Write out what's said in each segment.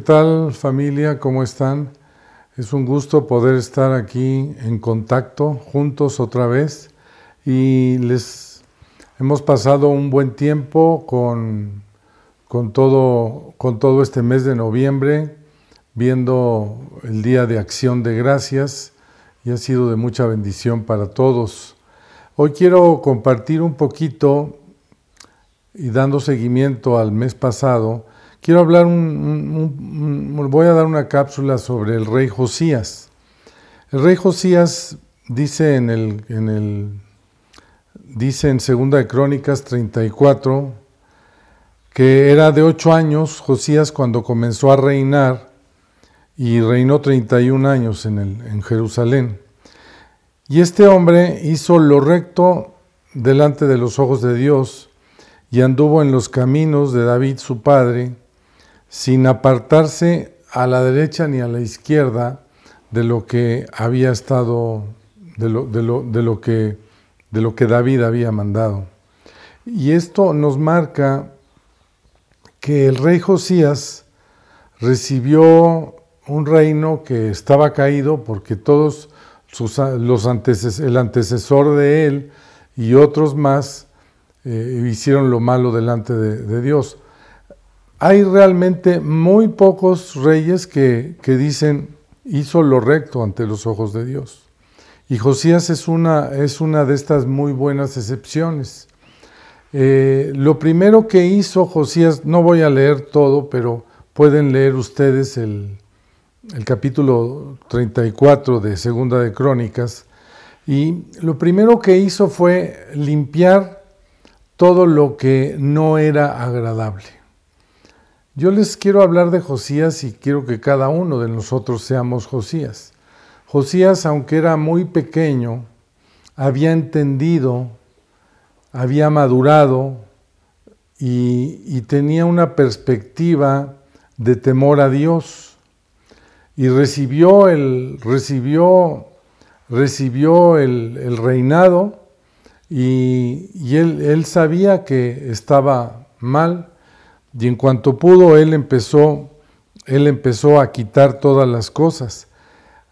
tal familia? ¿Cómo están? Es un gusto poder estar aquí en contacto juntos otra vez y les hemos pasado un buen tiempo con, con, todo, con todo este mes de noviembre, viendo el Día de Acción de Gracias y ha sido de mucha bendición para todos. Hoy quiero compartir un poquito y dando seguimiento al mes pasado, quiero hablar, un, voy a dar una cápsula sobre el rey Josías. El rey Josías dice en el, dice en Segunda de Crónicas 34 que era de ocho años Josías cuando comenzó a reinar y reinó 31 años en Jerusalén. Y este hombre hizo lo recto delante de los ojos de Dios y anduvo en los caminos de David su padre, sin apartarse a la derecha ni a la izquierda de lo que había estado, de lo, de lo, que, de lo que David había mandado. Y esto nos marca que el rey Josías recibió un reino que estaba caído porque todos sus, los el antecesor de él y otros más eh, hicieron lo malo delante de, Dios. Hay realmente muy pocos reyes que, dicen hizo lo recto ante los ojos de Dios. Y Josías es una, es una de estas muy buenas excepciones. Eh, lo primero que hizo Josías, no voy a leer todo, pero pueden leer ustedes el, el capítulo 34 de Segunda de Crónicas. Y lo primero que hizo fue limpiar todo lo que no era agradable. Yo les quiero hablar de Josías y quiero que cada uno de nosotros seamos Josías. Josías, aunque era muy pequeño, había entendido, había madurado y, tenía una perspectiva de temor a Dios y recibió el, recibió, recibió el, reinado y, él, sabía que estaba mal y en cuanto pudo él empezó, él empezó a quitar todas las cosas.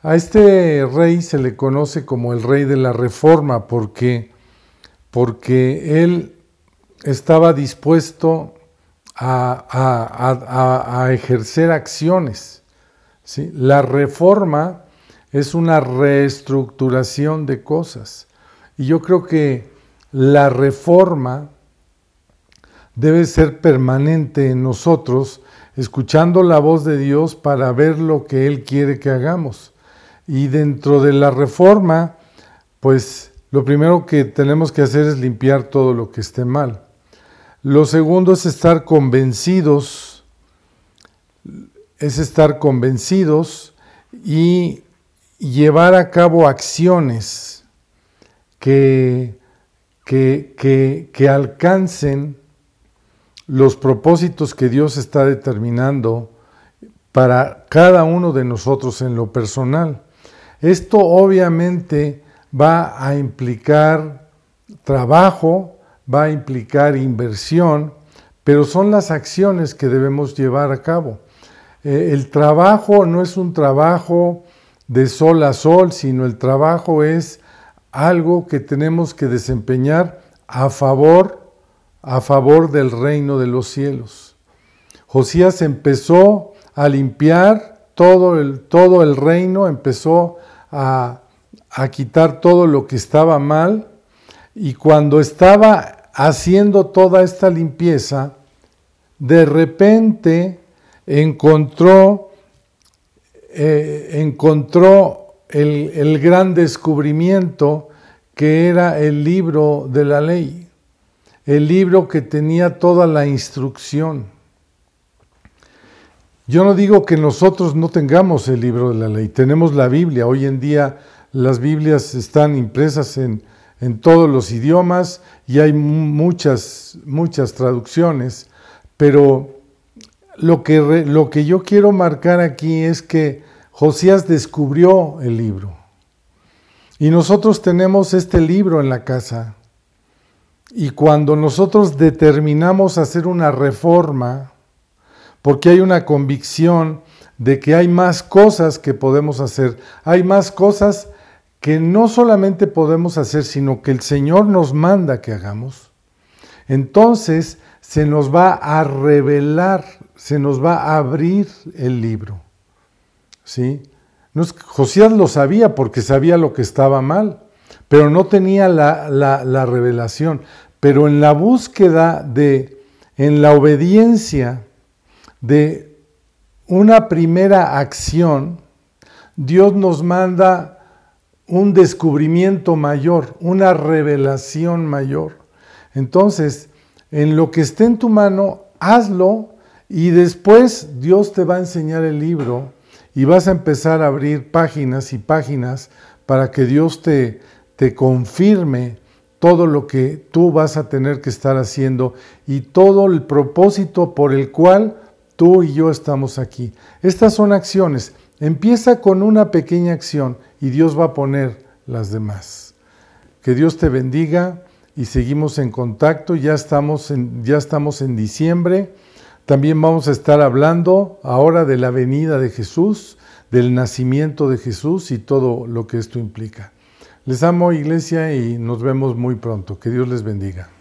A este rey se le conoce como el rey de la reforma porque, porque él estaba dispuesto a, ejercer acciones. ¿sí? La reforma es una reestructuración de cosas. Y yo creo que la reforma debe ser permanente en nosotros, escuchando la voz de Dios para ver lo que Él quiere que hagamos. Y dentro de la reforma, pues lo primero que tenemos que hacer es limpiar todo lo que esté mal. Lo segundo es estar convencidos, es estar convencidos y llevar a cabo acciones que, que, que, alcancen los propósitos que Dios está determinando para cada uno de nosotros en lo personal. Esto obviamente va a implicar trabajo, va a implicar inversión, pero son las acciones que debemos llevar a cabo. Eh, el trabajo no es un trabajo de sol a sol, sino el trabajo es algo que tenemos que desempeñar a favor, a favor del reino de los cielos. Josías empezó a limpiar todo el, todo el reino, empezó a, a quitar todo lo que estaba mal y cuando estaba haciendo toda esta limpieza, de repente encontró, eh, encontró el, gran descubrimiento que era el libro de la ley, el libro que tenía toda la instrucción. Yo no digo que nosotros no tengamos el libro de la ley, tenemos la Biblia. Hoy en día las Biblias están impresas en, en todos los idiomas y hay muchas, muchas traducciones, pero lo que, lo que yo quiero marcar aquí es que Josías descubrió el libro. Y nosotros tenemos este libro en la casa. Y cuando nosotros determinamos hacer una reforma, porque hay una convicción de que hay más cosas que podemos hacer, hay más cosas que no solamente podemos hacer, sino que el Señor nos manda que hagamos. Entonces se nos va a revelar, se nos va a abrir el libro. ¿Sí? Josías lo sabía porque sabía lo que estaba mal, pero no tenía la, la revelación. Pero en la búsqueda de, en la obediencia de una primera acción, Dios nos manda un descubrimiento mayor, una revelación mayor. Entonces, en lo que esté en tu mano, hazlo y después Dios te va a enseñar el libro y vas a empezar a abrir páginas y páginas para que Dios te, te confirme todo lo que tú vas a tener que estar haciendo y todo el propósito por el cual tú y yo estamos aquí. Estas son acciones. Empieza con una pequeña acción y Dios va a poner las demás. Que Dios te bendiga y seguimos en contacto. Ya estamos en, ya estamos en diciembre. También vamos a estar hablando ahora de la venida de Jesús, del nacimiento de Jesús y todo lo que esto implica. Les amo iglesia y nos vemos muy pronto. Que Dios les bendiga.